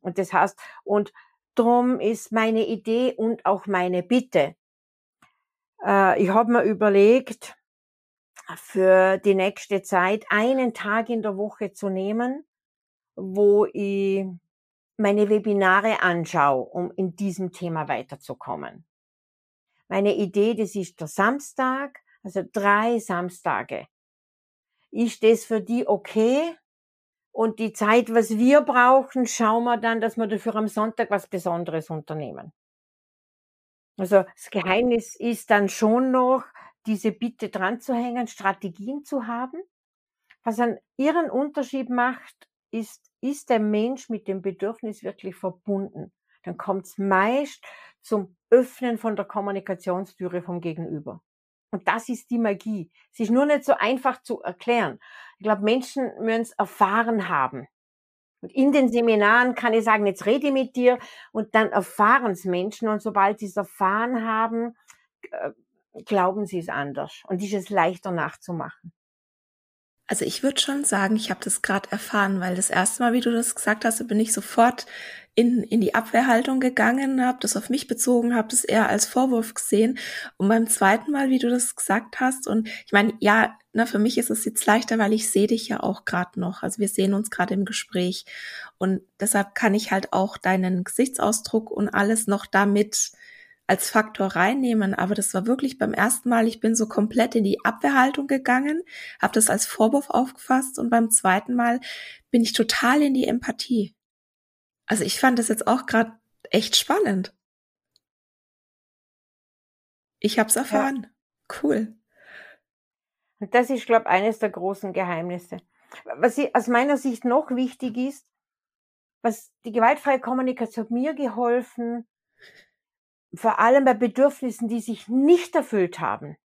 Und das heißt, und Drum ist meine Idee und auch meine Bitte. Äh, ich habe mir überlegt, für die nächste Zeit einen Tag in der Woche zu nehmen, wo ich meine Webinare anschaue, um in diesem Thema weiterzukommen. Meine Idee, das ist der Samstag, also drei Samstage. Ist das für die okay? Und die Zeit, was wir brauchen, schauen wir dann, dass wir dafür am Sonntag was Besonderes unternehmen. Also das Geheimnis ist dann schon noch, diese Bitte dran zu hängen, Strategien zu haben. Was einen ihren Unterschied macht, ist, ist der Mensch mit dem Bedürfnis wirklich verbunden. Dann kommt es meist zum Öffnen von der Kommunikationstüre vom Gegenüber. Und das ist die Magie. Es ist nur nicht so einfach zu erklären. Ich glaube, Menschen müssen es erfahren haben. Und in den Seminaren kann ich sagen, jetzt rede ich mit dir und dann erfahren es Menschen und sobald sie es erfahren haben, äh, glauben sie es anders und ist es leichter nachzumachen. Also ich würde schon sagen, ich habe das gerade erfahren, weil das erste Mal, wie du das gesagt hast, bin ich sofort in, in die Abwehrhaltung gegangen, habe das auf mich bezogen, habe das eher als Vorwurf gesehen. Und beim zweiten Mal, wie du das gesagt hast, und ich meine, ja, na, für mich ist es jetzt leichter, weil ich sehe dich ja auch gerade noch. Also wir sehen uns gerade im Gespräch. Und deshalb kann ich halt auch deinen Gesichtsausdruck und alles noch damit als Faktor reinnehmen. Aber das war wirklich beim ersten Mal, ich bin so komplett in die Abwehrhaltung gegangen, habe das als Vorwurf aufgefasst und beim zweiten Mal bin ich total in die Empathie. Also ich fand das jetzt auch gerade echt spannend. Ich hab's erfahren. Ja. Cool. Und das ist, glaube ich, eines der großen Geheimnisse. Was ich, aus meiner Sicht noch wichtig ist, was die gewaltfreie Kommunikation hat mir geholfen, vor allem bei Bedürfnissen, die sich nicht erfüllt haben,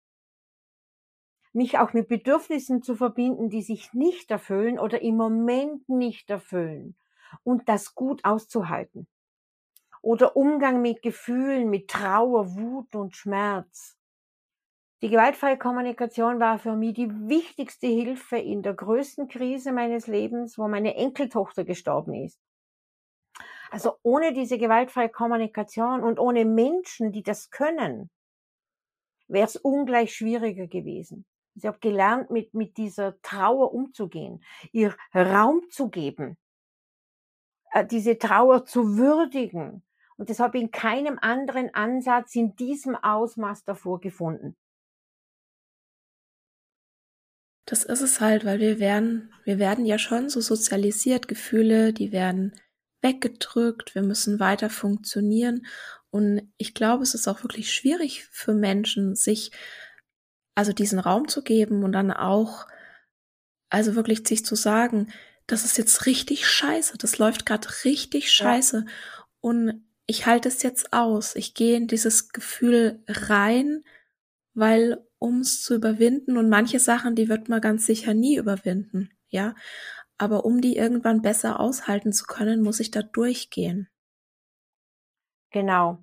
mich auch mit Bedürfnissen zu verbinden, die sich nicht erfüllen oder im Moment nicht erfüllen und das gut auszuhalten. Oder Umgang mit Gefühlen, mit Trauer, Wut und Schmerz. Die gewaltfreie Kommunikation war für mich die wichtigste Hilfe in der größten Krise meines Lebens, wo meine Enkeltochter gestorben ist. Also ohne diese gewaltfreie Kommunikation und ohne Menschen, die das können, wäre es ungleich schwieriger gewesen. Ich habe gelernt, mit, mit dieser Trauer umzugehen, ihr Raum zu geben, äh, diese Trauer zu würdigen. Und das habe ich in keinem anderen Ansatz in diesem Ausmaß davor gefunden. Das ist es halt, weil wir werden, wir werden ja schon so sozialisiert, Gefühle, die werden weggedrückt, wir müssen weiter funktionieren. Und ich glaube, es ist auch wirklich schwierig für Menschen, sich also diesen Raum zu geben und dann auch, also wirklich sich zu sagen, das ist jetzt richtig scheiße, das läuft gerade richtig scheiße. Ja. Und ich halte es jetzt aus. Ich gehe in dieses Gefühl rein, weil um es zu überwinden und manche Sachen, die wird man ganz sicher nie überwinden, ja. Aber um die irgendwann besser aushalten zu können, muss ich da durchgehen. Genau.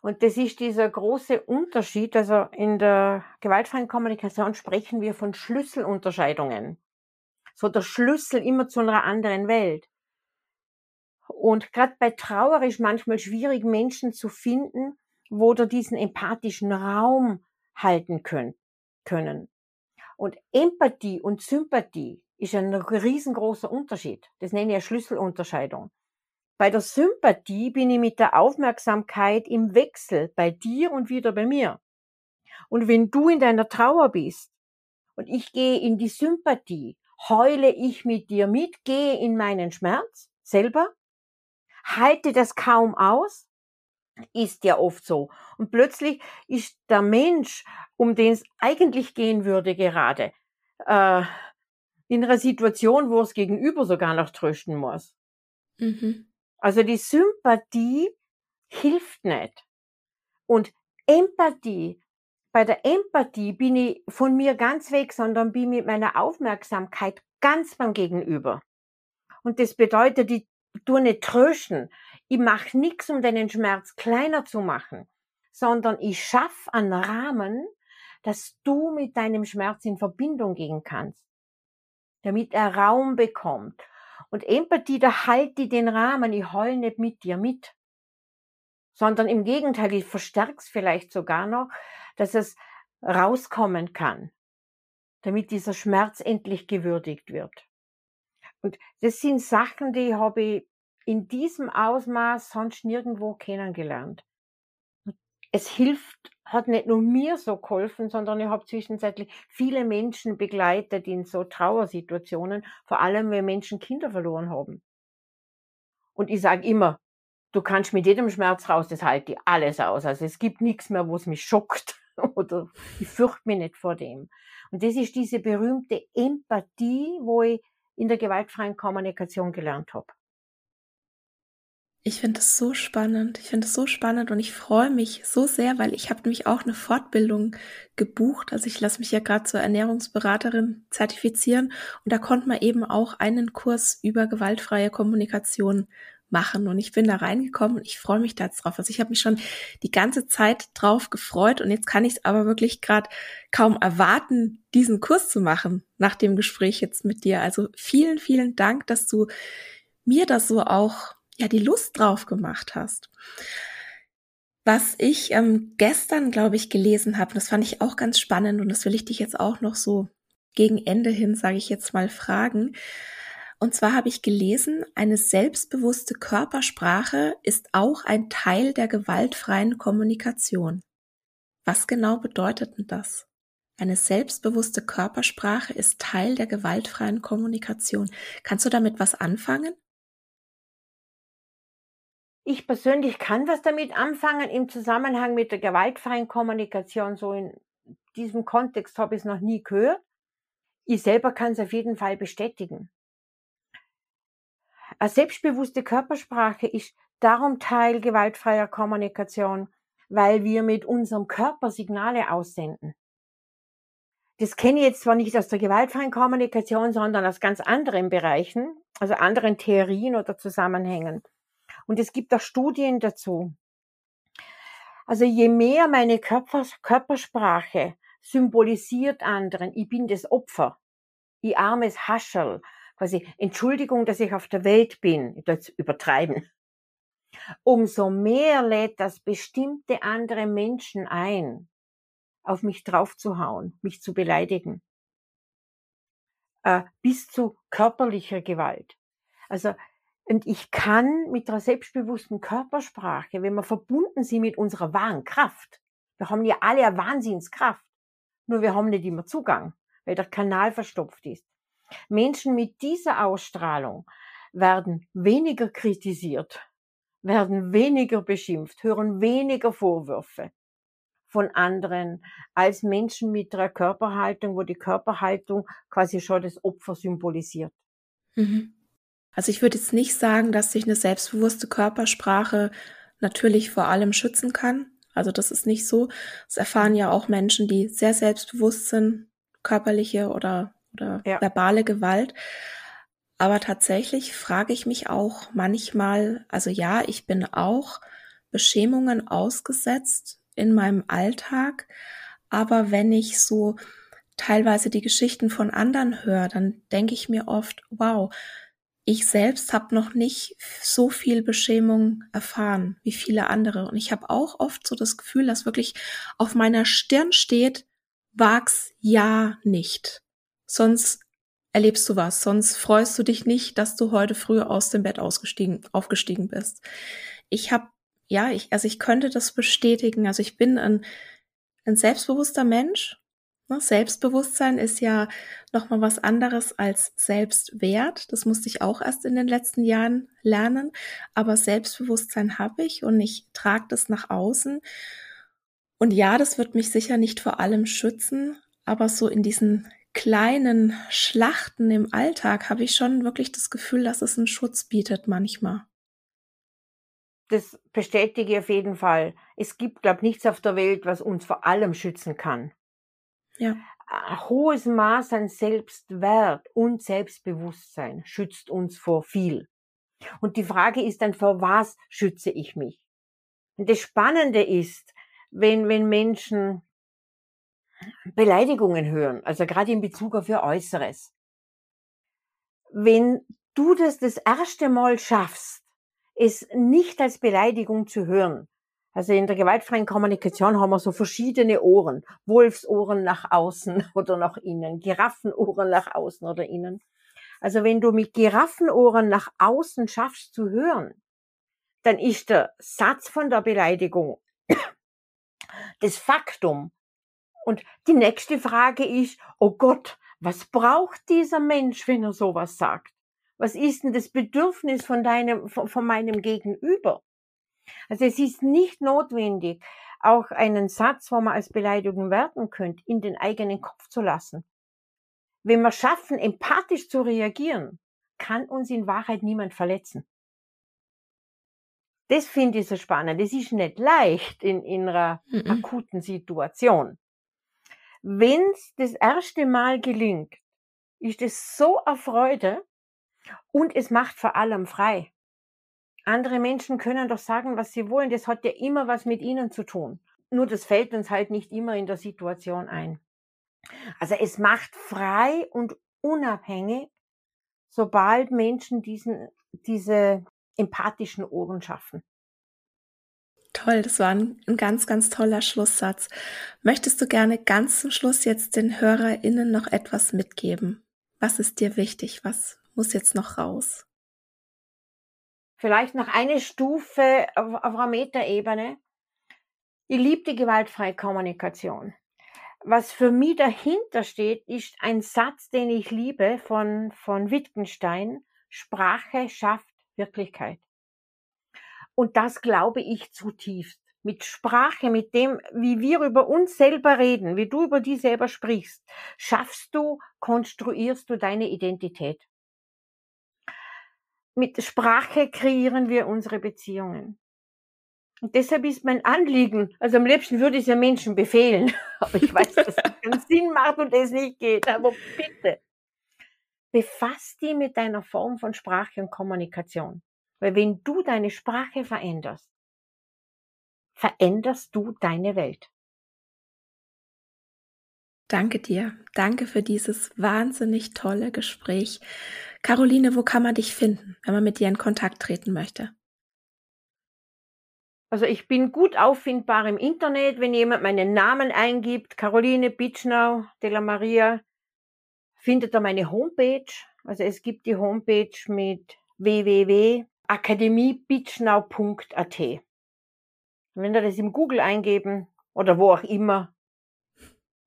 Und das ist dieser große Unterschied. Also in der gewaltfreien Kommunikation sprechen wir von Schlüsselunterscheidungen so der Schlüssel immer zu einer anderen Welt. Und gerade bei Trauer ist manchmal schwierig, Menschen zu finden, wo da diesen empathischen Raum halten können. können. Und Empathie und Sympathie ist ein riesengroßer Unterschied. Das nenne ich eine Schlüsselunterscheidung. Bei der Sympathie bin ich mit der Aufmerksamkeit im Wechsel bei dir und wieder bei mir. Und wenn du in deiner Trauer bist und ich gehe in die Sympathie, heule ich mit dir mit, gehe in meinen Schmerz selber, halte das kaum aus, ist ja oft so. Und plötzlich ist der Mensch, um den es eigentlich gehen würde gerade, äh, in einer Situation, wo es gegenüber sogar noch trösten muss. Mhm. Also die Sympathie hilft nicht. Und Empathie, bei der Empathie bin ich von mir ganz weg, sondern bin mit meiner Aufmerksamkeit ganz beim Gegenüber. Und das bedeutet, ich tue nicht trösten. Ich mache nichts, um deinen Schmerz kleiner zu machen, sondern ich schaffe einen Rahmen, dass du mit deinem Schmerz in Verbindung gehen kannst, damit er Raum bekommt und Empathie, da halt die den Rahmen, ich heul nicht mit dir mit. Sondern im Gegenteil, ich verstärk's vielleicht sogar noch, dass es rauskommen kann, damit dieser Schmerz endlich gewürdigt wird. Und das sind Sachen, die habe ich in diesem Ausmaß sonst nirgendwo kennengelernt. Es hilft hat nicht nur mir so geholfen, sondern ich habe zwischenzeitlich viele Menschen begleitet in so Trauersituationen, vor allem wenn Menschen Kinder verloren haben. Und ich sage immer, du kannst mit jedem Schmerz raus, das halte ich alles aus. Also es gibt nichts mehr, wo es mich schockt oder ich fürchte mich nicht vor dem. Und das ist diese berühmte Empathie, wo ich in der gewaltfreien Kommunikation gelernt habe. Ich finde das so spannend. Ich finde es so spannend und ich freue mich so sehr, weil ich habe nämlich auch eine Fortbildung gebucht. Also ich lasse mich ja gerade zur Ernährungsberaterin zertifizieren und da konnte man eben auch einen Kurs über gewaltfreie Kommunikation machen und ich bin da reingekommen und ich freue mich da drauf. Also ich habe mich schon die ganze Zeit drauf gefreut und jetzt kann ich es aber wirklich gerade kaum erwarten, diesen Kurs zu machen nach dem Gespräch jetzt mit dir. Also vielen, vielen Dank, dass du mir das so auch ja die Lust drauf gemacht hast. Was ich ähm, gestern, glaube ich, gelesen habe, das fand ich auch ganz spannend und das will ich dich jetzt auch noch so gegen Ende hin, sage ich jetzt mal, fragen. Und zwar habe ich gelesen, eine selbstbewusste Körpersprache ist auch ein Teil der gewaltfreien Kommunikation. Was genau bedeutet denn das? Eine selbstbewusste Körpersprache ist Teil der gewaltfreien Kommunikation. Kannst du damit was anfangen? Ich persönlich kann was damit anfangen im Zusammenhang mit der gewaltfreien Kommunikation. So in diesem Kontext habe ich es noch nie gehört. Ich selber kann es auf jeden Fall bestätigen. Eine selbstbewusste Körpersprache ist darum Teil gewaltfreier Kommunikation, weil wir mit unserem Körper Signale aussenden. Das kenne ich jetzt zwar nicht aus der gewaltfreien Kommunikation, sondern aus ganz anderen Bereichen, also anderen Theorien oder Zusammenhängen. Und es gibt auch Studien dazu. Also je mehr meine Körper, Körpersprache symbolisiert anderen, ich bin das Opfer, ich armes Haschel, quasi Entschuldigung, dass ich auf der Welt bin, das übertreiben. Umso mehr lädt das bestimmte andere Menschen ein, auf mich draufzuhauen, mich zu beleidigen, äh, bis zu körperlicher Gewalt. Also und ich kann mit der selbstbewussten Körpersprache, wenn wir verbunden sind mit unserer wahren Kraft, wir haben ja alle eine Wahnsinnskraft, nur wir haben nicht immer Zugang, weil der Kanal verstopft ist. Menschen mit dieser Ausstrahlung werden weniger kritisiert, werden weniger beschimpft, hören weniger Vorwürfe von anderen als Menschen mit einer Körperhaltung, wo die Körperhaltung quasi schon das Opfer symbolisiert. Mhm. Also ich würde jetzt nicht sagen, dass sich eine selbstbewusste Körpersprache natürlich vor allem schützen kann. Also das ist nicht so. Das erfahren ja auch Menschen, die sehr selbstbewusst sind, körperliche oder, oder ja. verbale Gewalt. Aber tatsächlich frage ich mich auch manchmal, also ja, ich bin auch Beschämungen ausgesetzt in meinem Alltag. Aber wenn ich so teilweise die Geschichten von anderen höre, dann denke ich mir oft, wow, ich selbst habe noch nicht so viel Beschämung erfahren wie viele andere. Und ich habe auch oft so das Gefühl, dass wirklich auf meiner Stirn steht, wag's ja nicht. Sonst erlebst du was, sonst freust du dich nicht, dass du heute früh aus dem Bett ausgestiegen, aufgestiegen bist. Ich habe, ja, ich, also ich könnte das bestätigen. Also ich bin ein, ein selbstbewusster Mensch. Ne, Selbstbewusstsein ist ja nochmal was anderes als Selbstwert. Das musste ich auch erst in den letzten Jahren lernen. Aber Selbstbewusstsein habe ich und ich trage das nach außen. Und ja, das wird mich sicher nicht vor allem schützen, aber so in diesen kleinen Schlachten im Alltag habe ich schon wirklich das Gefühl, dass es einen Schutz bietet manchmal. Das bestätige ich auf jeden Fall. Es gibt, glaube ich, nichts auf der Welt, was uns vor allem schützen kann. Ja. Ein hohes Maß an Selbstwert und Selbstbewusstsein schützt uns vor viel. Und die Frage ist dann, vor was schütze ich mich? Und das Spannende ist, wenn, wenn Menschen Beleidigungen hören, also gerade in Bezug auf ihr Äußeres. Wenn du das das erste Mal schaffst, es nicht als Beleidigung zu hören, also in der gewaltfreien Kommunikation haben wir so verschiedene Ohren. Wolfsohren nach außen oder nach innen, Giraffenohren nach außen oder innen. Also wenn du mit Giraffenohren nach außen schaffst zu hören, dann ist der Satz von der Beleidigung das Faktum, und die nächste Frage ist, oh Gott, was braucht dieser Mensch, wenn er sowas sagt? Was ist denn das Bedürfnis von deinem, von, von meinem Gegenüber? Also es ist nicht notwendig, auch einen Satz, wo man als Beleidigung werten könnte, in den eigenen Kopf zu lassen. Wenn wir schaffen, empathisch zu reagieren, kann uns in Wahrheit niemand verletzen. Das finde ich so spannend. Es ist nicht leicht in, in einer mhm. akuten Situation wenn es das erste Mal gelingt, ist es so eine Freude und es macht vor allem frei. Andere Menschen können doch sagen, was sie wollen. Das hat ja immer was mit ihnen zu tun. Nur das fällt uns halt nicht immer in der Situation ein. Also es macht frei und unabhängig, sobald Menschen diesen, diese empathischen Ohren schaffen. Toll, das war ein, ein, ganz, ganz toller Schlusssatz. Möchtest du gerne ganz zum Schluss jetzt den HörerInnen noch etwas mitgeben? Was ist dir wichtig? Was muss jetzt noch raus? Vielleicht noch eine Stufe auf, auf einer Metaebene. Ich liebe die gewaltfreie Kommunikation. Was für mich dahinter steht, ist ein Satz, den ich liebe von, von Wittgenstein. Sprache schafft Wirklichkeit. Und das glaube ich zutiefst. Mit Sprache, mit dem, wie wir über uns selber reden, wie du über die selber sprichst, schaffst du, konstruierst du deine Identität. Mit Sprache kreieren wir unsere Beziehungen. Und deshalb ist mein Anliegen, also am liebsten würde ich es ja Menschen befehlen, aber ich weiß, dass das keinen Sinn macht und es nicht geht, aber bitte, befass dich mit deiner Form von Sprache und Kommunikation. Weil wenn du deine Sprache veränderst, veränderst du deine Welt. Danke dir. Danke für dieses wahnsinnig tolle Gespräch. Caroline, wo kann man dich finden, wenn man mit dir in Kontakt treten möchte? Also ich bin gut auffindbar im Internet, wenn jemand meinen Namen eingibt, Caroline Bitschnau de la Maria, findet er meine Homepage. Also es gibt die Homepage mit www akademiebitschnau.at. Wenn ihr das im Google eingeben oder wo auch immer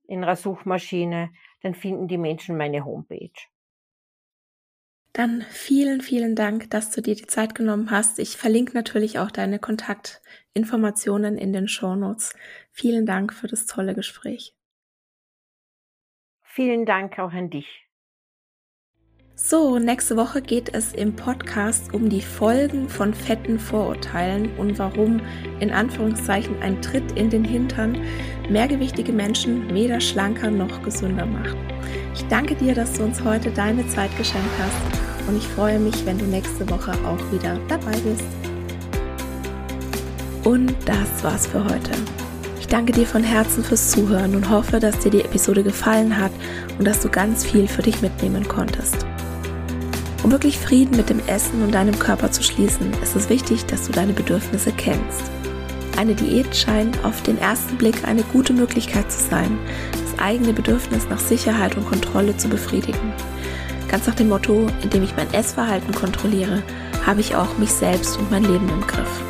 in einer Suchmaschine, dann finden die Menschen meine Homepage. Dann vielen, vielen Dank, dass du dir die Zeit genommen hast. Ich verlinke natürlich auch deine Kontaktinformationen in den Shownotes. Vielen Dank für das tolle Gespräch. Vielen Dank auch an dich. So, nächste Woche geht es im Podcast um die Folgen von fetten Vorurteilen und warum in Anführungszeichen ein Tritt in den Hintern mehrgewichtige Menschen weder schlanker noch gesünder macht. Ich danke dir, dass du uns heute deine Zeit geschenkt hast und ich freue mich, wenn du nächste Woche auch wieder dabei bist. Und das war's für heute. Ich danke dir von Herzen fürs Zuhören und hoffe, dass dir die Episode gefallen hat und dass du ganz viel für dich mitnehmen konntest. Um wirklich Frieden mit dem Essen und deinem Körper zu schließen, ist es wichtig, dass du deine Bedürfnisse kennst. Eine Diät scheint auf den ersten Blick eine gute Möglichkeit zu sein, das eigene Bedürfnis nach Sicherheit und Kontrolle zu befriedigen. Ganz nach dem Motto, indem ich mein Essverhalten kontrolliere, habe ich auch mich selbst und mein Leben im Griff.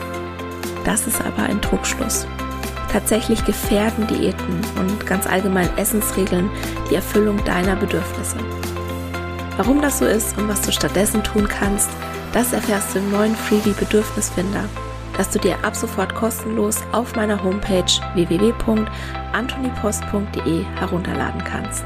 Das ist aber ein Trugschluss. Tatsächlich gefährden Diäten und ganz allgemein Essensregeln die Erfüllung deiner Bedürfnisse. Warum das so ist und was du stattdessen tun kannst, das erfährst du im neuen Freebie Bedürfnisfinder, das du dir ab sofort kostenlos auf meiner Homepage www.antonipost.de herunterladen kannst.